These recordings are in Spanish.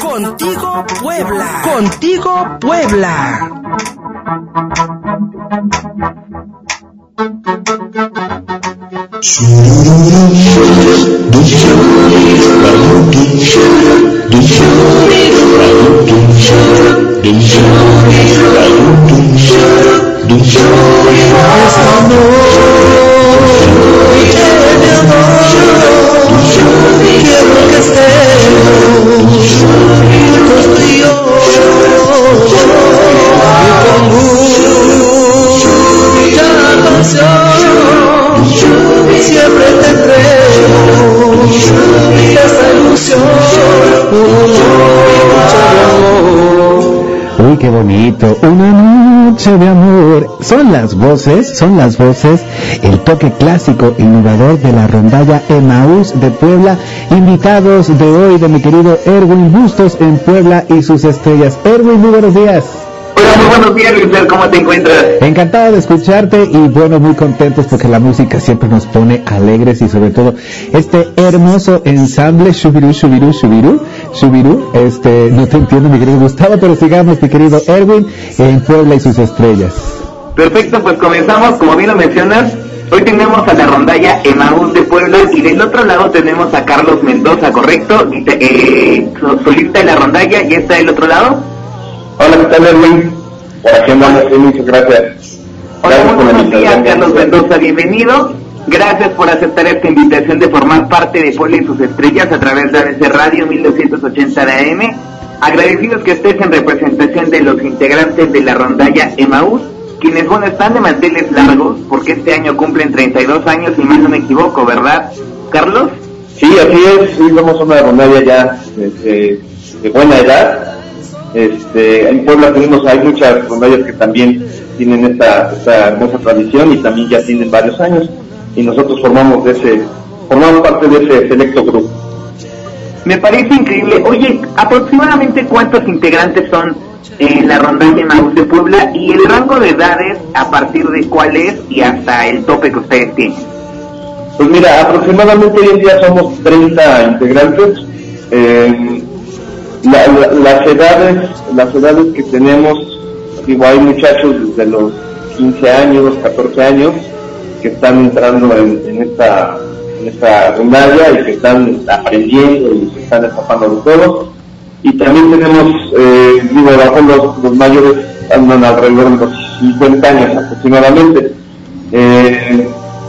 Contigo Puebla. Contigo Puebla. Quiero que noche de amor. Son las voces, son las voces, el toque clásico innovador de la rondalla Emaús de Puebla. Invitados de hoy de mi querido Erwin Bustos en Puebla y sus estrellas. Erwin, muy buenos días. Hola, muy buenos días, Luis, ¿cómo te encuentras? Encantado de escucharte y bueno, muy contentos porque la música siempre nos pone alegres y sobre todo este hermoso ensamble Shubiru, Shubiru, Shubiru, Shubiru, este, no te entiendo mi querido Gustavo, pero sigamos mi querido Erwin en Puebla y sus estrellas. Perfecto, pues comenzamos, como bien lo mencionas, hoy tenemos a la rondalla Emaús de Puebla y del otro lado tenemos a Carlos Mendoza, ¿correcto? Eh, so- solista de la rondalla, ¿y está del otro lado? Hola, ¿qué tal, Erwin? Por aquí andamos, sí, muchas gracias. Hola, Gracias buenos días. Carlos Mendoza, bienvenido. Gracias por aceptar esta invitación de formar parte de Puebla y sus estrellas a través de ABC Radio 1280 de AM. Agradecidos que estés en representación de los integrantes de la rondalla Emaús, quienes, bueno, están de manteles largos porque este año cumplen 32 años, y más no me equivoco, ¿verdad, Carlos? Sí, así es, sí, somos una rondalla ya de buena edad. Este, en Puebla tenemos, hay muchas rondallas que también tienen esta, esta hermosa tradición y también ya tienen varios años. Y nosotros formamos de ese, formamos parte de ese selecto grupo. Me parece increíble. Oye, aproximadamente cuántos integrantes son en la rondalla Emaús de Puebla y el rango de edades a partir de cuál es y hasta el tope que ustedes tienen. Pues mira, aproximadamente hoy en día somos 30 integrantes. Eh, la- la- las edades, las edades que tenemos, digo, hay muchachos desde los 15 años, 14 años, que están entrando en, esta en esta y que están aprendiendo y se están escapando de todo. Y también tenemos, eh, digo, los, mayores andan alrededor de los 50 años aproximadamente. Eh,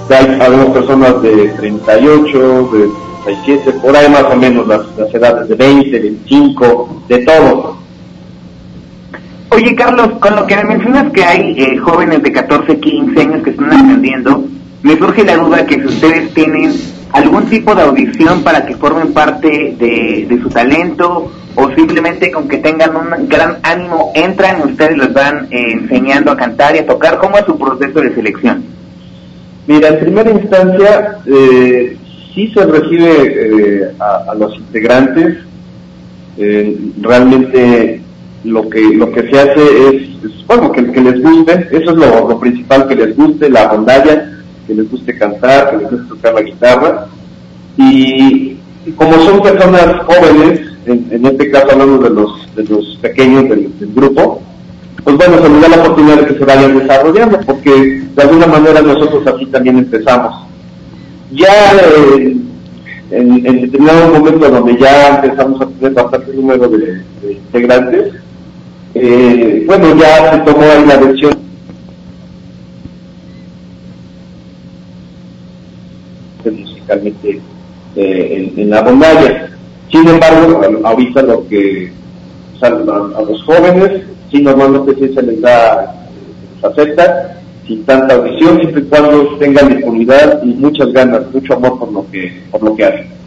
hay algunas personas de 38, de 37, por ahí más o menos las, las edades de 20, 25, de todo. Oye, Carlos, con lo que me mencionas que hay eh, jóvenes de 14, 15 años que están aprendiendo, me surge la duda que si ustedes tienen algún tipo de audición para que formen parte de, su talento o simplemente con que tengan un gran ánimo, entran y ustedes les van eh, enseñando a cantar y a tocar. ¿Cómo es su proceso de selección? Mira, en primera instancia, eh, sí se recibe eh, a, a los integrantes. Eh, realmente lo que lo que se hace es, bueno, que, les guste, eso es lo, principal, que les guste la rondalla, que les guste cantar, que les guste tocar la guitarra. Y, como son personas jóvenes, en, en este caso hablamos de los, de los pequeños del, grupo, pues bueno, se nos da la oportunidad de que se vayan desarrollando, porque de alguna manera nosotros así también empezamos. Ya eh, en, en determinado momento donde ya empezamos a tener bastante número de integrantes, eh, bueno, ya se tomó ahí la decisión musicalmente eh, en, la rondalla. Sin embargo, ahorita lo que sea, a, los jóvenes, sí normalmente sí se les da, se acepta, sin tanta audición, siempre y cuando tengan disponibilidad y muchas ganas, mucho amor por lo que, por lo que hacen.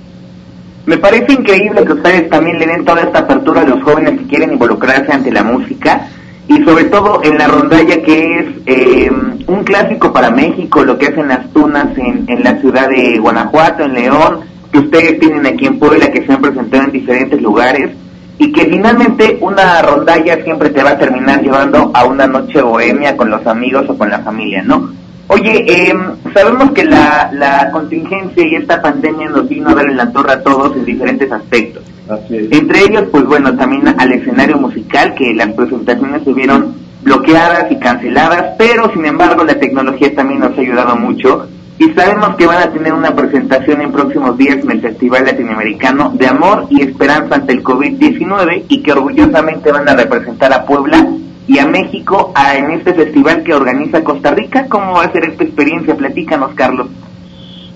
Me parece increíble que ustedes también le den toda esta apertura a los jóvenes que quieren involucrarse ante la música y sobre todo en la rondalla que es eh, un clásico para México, lo que hacen las tunas en, en la ciudad de Guanajuato, en León, que ustedes tienen aquí en Puebla, que se han presentado en diferentes lugares y que finalmente una rondalla siempre te va a terminar llevando a una noche bohemia con los amigos o con la familia, ¿no? Oye, eh, sabemos que la, la contingencia y esta pandemia nos vino a dar en la torre a todos en diferentes aspectos. Entre ellos, pues bueno, también al escenario musical, que las presentaciones estuvieron bloqueadas y canceladas, pero sin embargo la tecnología también nos ha ayudado mucho. Y sabemos que van a tener una presentación en próximos días en el Festival Latinoamericano de Amor y Esperanza ante el COVID-19 y que orgullosamente van a representar a Puebla y a México a, en este festival que organiza Costa Rica. ¿Cómo va a ser esta experiencia? Platícanos, Carlos.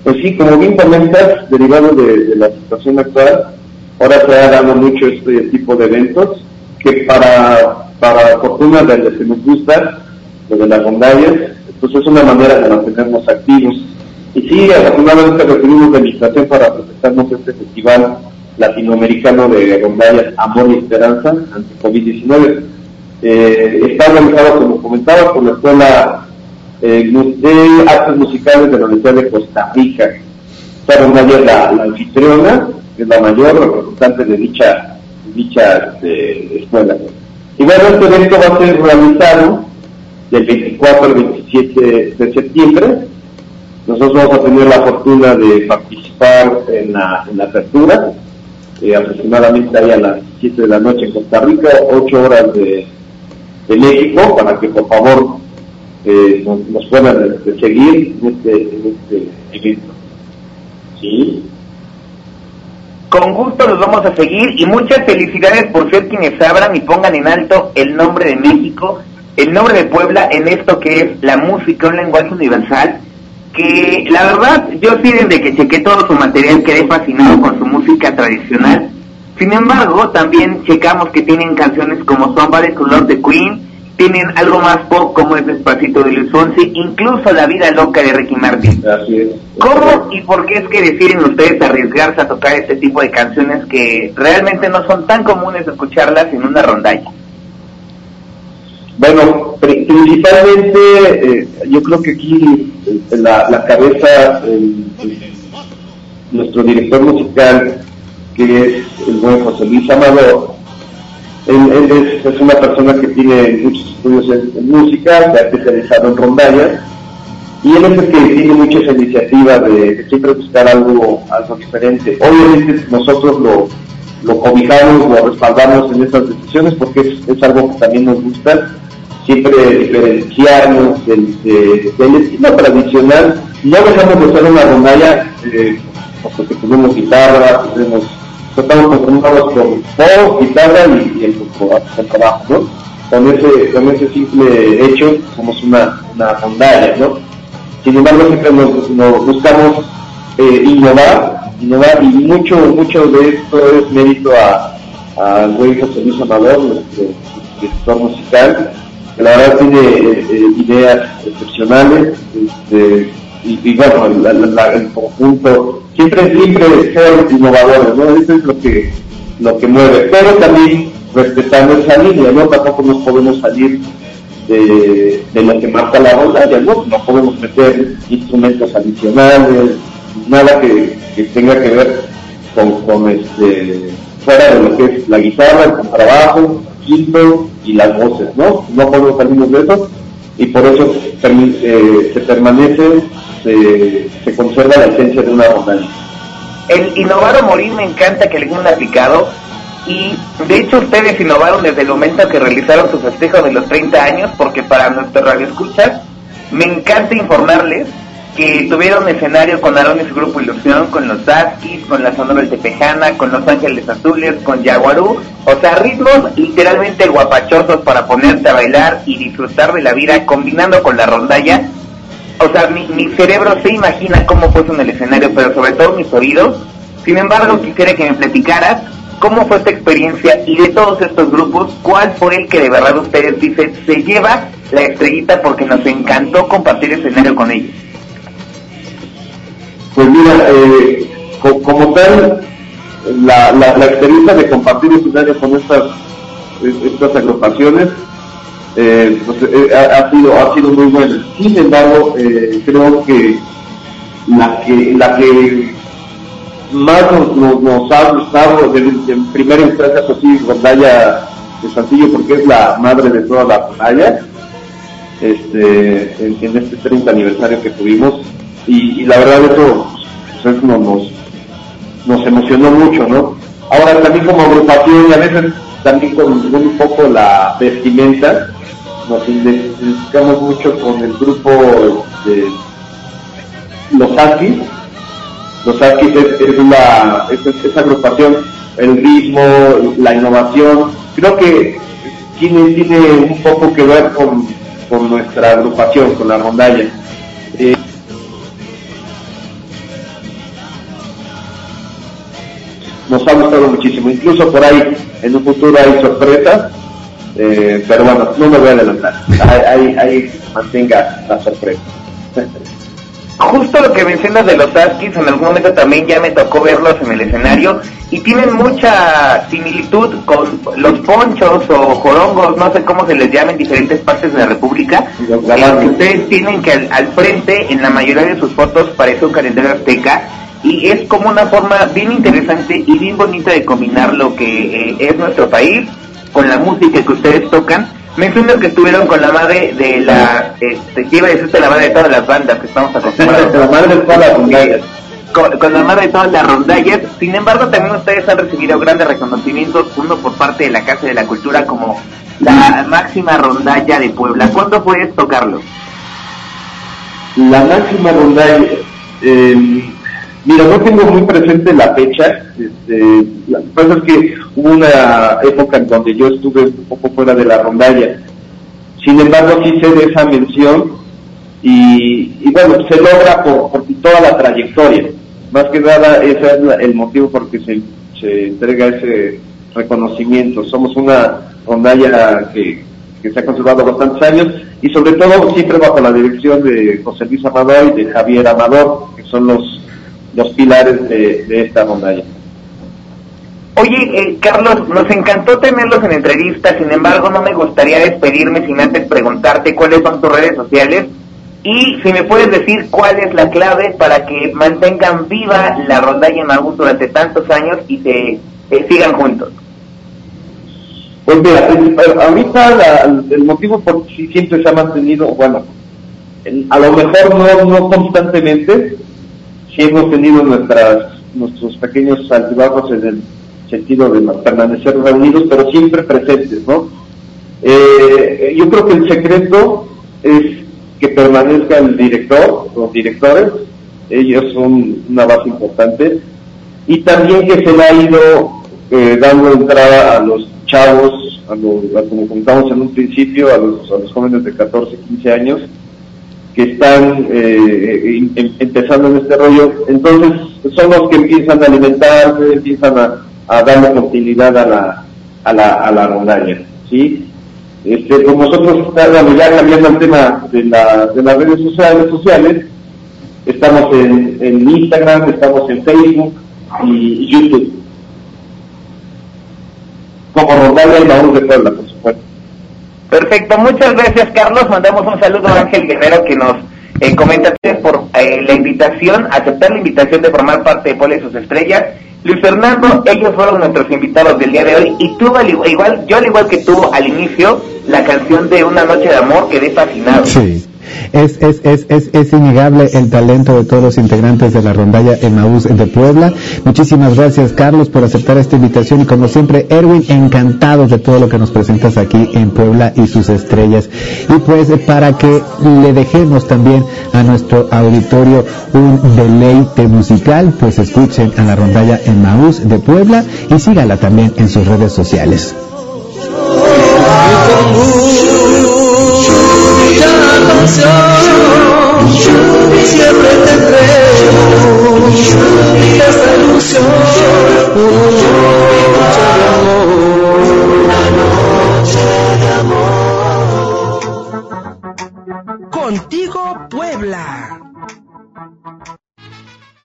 Pues sí, como bien comentas, derivado de, la situación actual, ahora se ha dado mucho este tipo de eventos que para, para fortuna de los que nos gusta, de las rondallas, pues es una manera de mantenernos activos. Y sí, afortunadamente recibimos la invitación para presentarnos este festival latinoamericano de rondallas Amor y Esperanza ante COVID-19. Eh, está organizado, como comentaba, por la Escuela eh, de Artes Musicales de la Universidad de Costa Rica. Esta rondalla es la, la anfitriona, es la mayor representante de dicha, dicha este, escuela. Y bueno, este evento va a ser realizado del 24 al 27 de septiembre. Nosotros vamos a tener la fortuna de participar en la, en la apertura, eh, aproximadamente ahí a las 7 de la noche en Costa Rica, 8 horas de, de México, para que por favor eh, nos, puedan seguir en este, en este evento. ¿Sí? Con gusto los vamos a seguir y muchas felicidades por ser quienes abran y pongan en alto el nombre de México, el nombre de Puebla en esto que es la música, un lenguaje universal, que la verdad yo sí desde que chequé todo su material quedé fascinado con su música tradicional. Sin embargo, también checamos que tienen canciones como Somebody to Love the Queen, tienen algo más pop como es Despacito de Luis Fonsi, incluso La Vida Loca de Ricky Martin. Así es. ¿Cómo y por qué es que deciden ustedes arriesgarse a tocar este tipo de canciones que realmente no son tan comunes escucharlas en una rondalla? Bueno, principalmente eh, yo creo que aquí eh, la, la cabeza, nuestro director musical, que es el buen José Luis Amador, él, es, una persona que tiene muchos estudios en, música, se ha especializado en rondallas, y él es el que tiene muchas iniciativas de, de siempre buscar algo, algo diferente. Obviamente nosotros lo, lo cobijamos, lo respaldamos en estas decisiones porque es, es algo que también nos gusta, siempre diferenciarnos del, de, del estilo tradicional. No dejamos de hacer una rondalla eh, porque tenemos guitarra, tenemos estamos conformados con voz, guitarra y, y el trabajo, ¿no? Con ese, con ese simple hecho somos una, una ¿no? Sin embargo, siempre nos, nos buscamos eh, innovar, innovar y mucho, mucho de esto es mérito a, a güey José Luis Amador, nuestro director musical, que la verdad tiene eh, eh, ideas excepcionales, este, y, y, bueno, la, la, el conjunto, siempre, siempre ser innovadores, ¿no? Eso es lo que, lo que mueve, pero también respetando esa línea, ¿no? Tampoco nos podemos salir de, de lo que marca la rondalla, ¿no? No podemos meter instrumentos adicionales, nada que, que tenga que ver con, con, este, fuera de lo que es la guitarra, el contrabajo, quinto y las voces, ¿no? No podemos salirnos de eso y por eso eh, se permanece, se, se, conserva la esencia de una rondalla. El innovar o morir me encanta que le hayan aplicado y de hecho ustedes innovaron desde el momento que realizaron su festejo de los 30 años porque para nuestro radio escuchas me encanta informarles que tuvieron escenario con Aaron y su grupo Ilusión, con los Daskis, con la Sonora del Tepejana, con Los Ángeles Azules, con Yaguarú, o sea, ritmos literalmente guapachosos para ponerte a bailar y disfrutar de la vida combinando con la rondalla. O sea, mi, mi cerebro se imagina cómo fue en el escenario, pero sobre todo mis oídos. Sin embargo, quisiera que me platicaras cómo fue esta experiencia y de todos estos grupos, cuál fue el que de verdad ustedes dicen se lleva la estrellita porque nos encantó compartir escenario con ellos. Pues mira, eh, co como tal, la, la, la, experiencia de compartir escenario con estas, estas agrupaciones eh, pues, eh, ha, sido, ha sido muy buena. Sin embargo, creo que la que, la que más nos, ha gustado en primera instancia, pues sí, Rondalla de Santillo, porque es la madre de todas las rondallas, este, en, en este 30 aniversario que tuvimos y, la verdad eso pues, nos, nos emocionó mucho, ¿no? Ahora también como agrupación y a veces también con un poco la vestimenta, nos identificamos mucho con el grupo de Los Askis. Los Askis es, es la, es, es- esa agrupación, el ritmo, la innovación, creo que tiene, tiene un poco que ver con, con nuestra agrupación, con la rondalla. Eh, gustado muchísimo. Incluso por ahí en un futuro hay sorpresas, eh, pero bueno, no me voy a adelantar. Ahí, ahí, ahí mantenga la sorpresa. Justo lo que mencionas de los Askis, en algún momento también ya me tocó verlos en el escenario y tienen mucha similitud con los ponchos o jorongos, no sé cómo se les llama en diferentes partes de la República, Los que ustedes tienen que al, al frente, en la mayoría de sus fotos, parece un calendario azteca y es como una forma bien interesante y bien bonita de combinar lo que eh, es nuestro país con la música que ustedes tocan. Mencionan que estuvieron con la madre de la, este, que iba a decirte la madre de todas las bandas que estamos acostumbrados. La madre de todas las rondallas. Con, con la madre de todas las rondallas. Sin embargo, también ustedes han recibido grandes reconocimientos, uno por parte de la Casa de la Cultura como la máxima rondalla de Puebla. ¿Cuándo puedes tocarlo? La máxima rondalla, eh, mira, no tengo muy presente la fecha. Este, la cosa es que hubo una época en donde yo estuve un poco fuera de la rondalla. Sin embargo, sí sé de esa mención y, y bueno, se logra por, toda la trayectoria. Más que nada, ese es la- el motivo por que se, se entrega ese reconocimiento. Somos una rondalla que, que se ha conservado bastantes años y sobre todo siempre bajo la dirección de José Luis Amador y de Javier Amador, que son los, los pilares de, de esta rondalla. Oye, eh, Carlos, nos encantó tenerlos en entrevista, sin embargo no me gustaría despedirme sin antes preguntarte cuáles son tus redes sociales y si me puedes decir cuál es la clave para que mantengan viva la rondalla Maús durante tantos años y se eh, sigan juntos. Pues mira, el- ahorita la- el motivo por si siempre se ha mantenido, bueno, el- a lo mejor no, no constantemente, hemos tenido nuestras, nuestros pequeños altibajos en el sentido de permanecer reunidos, pero siempre presentes, ¿no? Eh, yo creo que el secreto es que permanezca el director, los directores, ellos son una base importante, y también que se le ha ido eh, dando entrada a los chavos, a, los, como contamos en un principio, a los, a los jóvenes de 14, 15 años, que están eh, em- em- empezando en este rollo. Entonces, son los que empiezan a alimentarse, empiezan a, a darle continuidad a la, a la, a la rondalla, ¿sí? Este, como nosotros, bueno, ya cambiando el tema de, la, de las redes sociales, sociales estamos en, en Instagram, estamos en Facebook y, YouTube. Como Rondalla y Maús de Puebla. Perfecto, muchas gracias Carlos, mandamos un saludo a Ángel Guerrero que nos eh, comenta por eh, la invitación, aceptar la invitación de formar parte de y sus estrellas. Luis Fernando, ellos fueron nuestros invitados del día de hoy y tú, al igual, igual- yo al igual que tú al inicio, la canción de Una Noche de Amor quedé fascinado. Sí. Es, es, es, es, innegable el talento de todos los integrantes de la rondalla Emaús de Puebla. Muchísimas gracias, Carlos, por aceptar esta invitación y como siempre, Erwin, encantados de todo lo que nos presentas aquí en Puebla y sus estrellas. Y pues para que le dejemos también a nuestro auditorio un deleite musical, pues escuchen a la rondalla Emaús de Puebla y sígala también en sus redes sociales. Pasión, siempre tendré esta ilusión, una noche de amor. Contigo Puebla.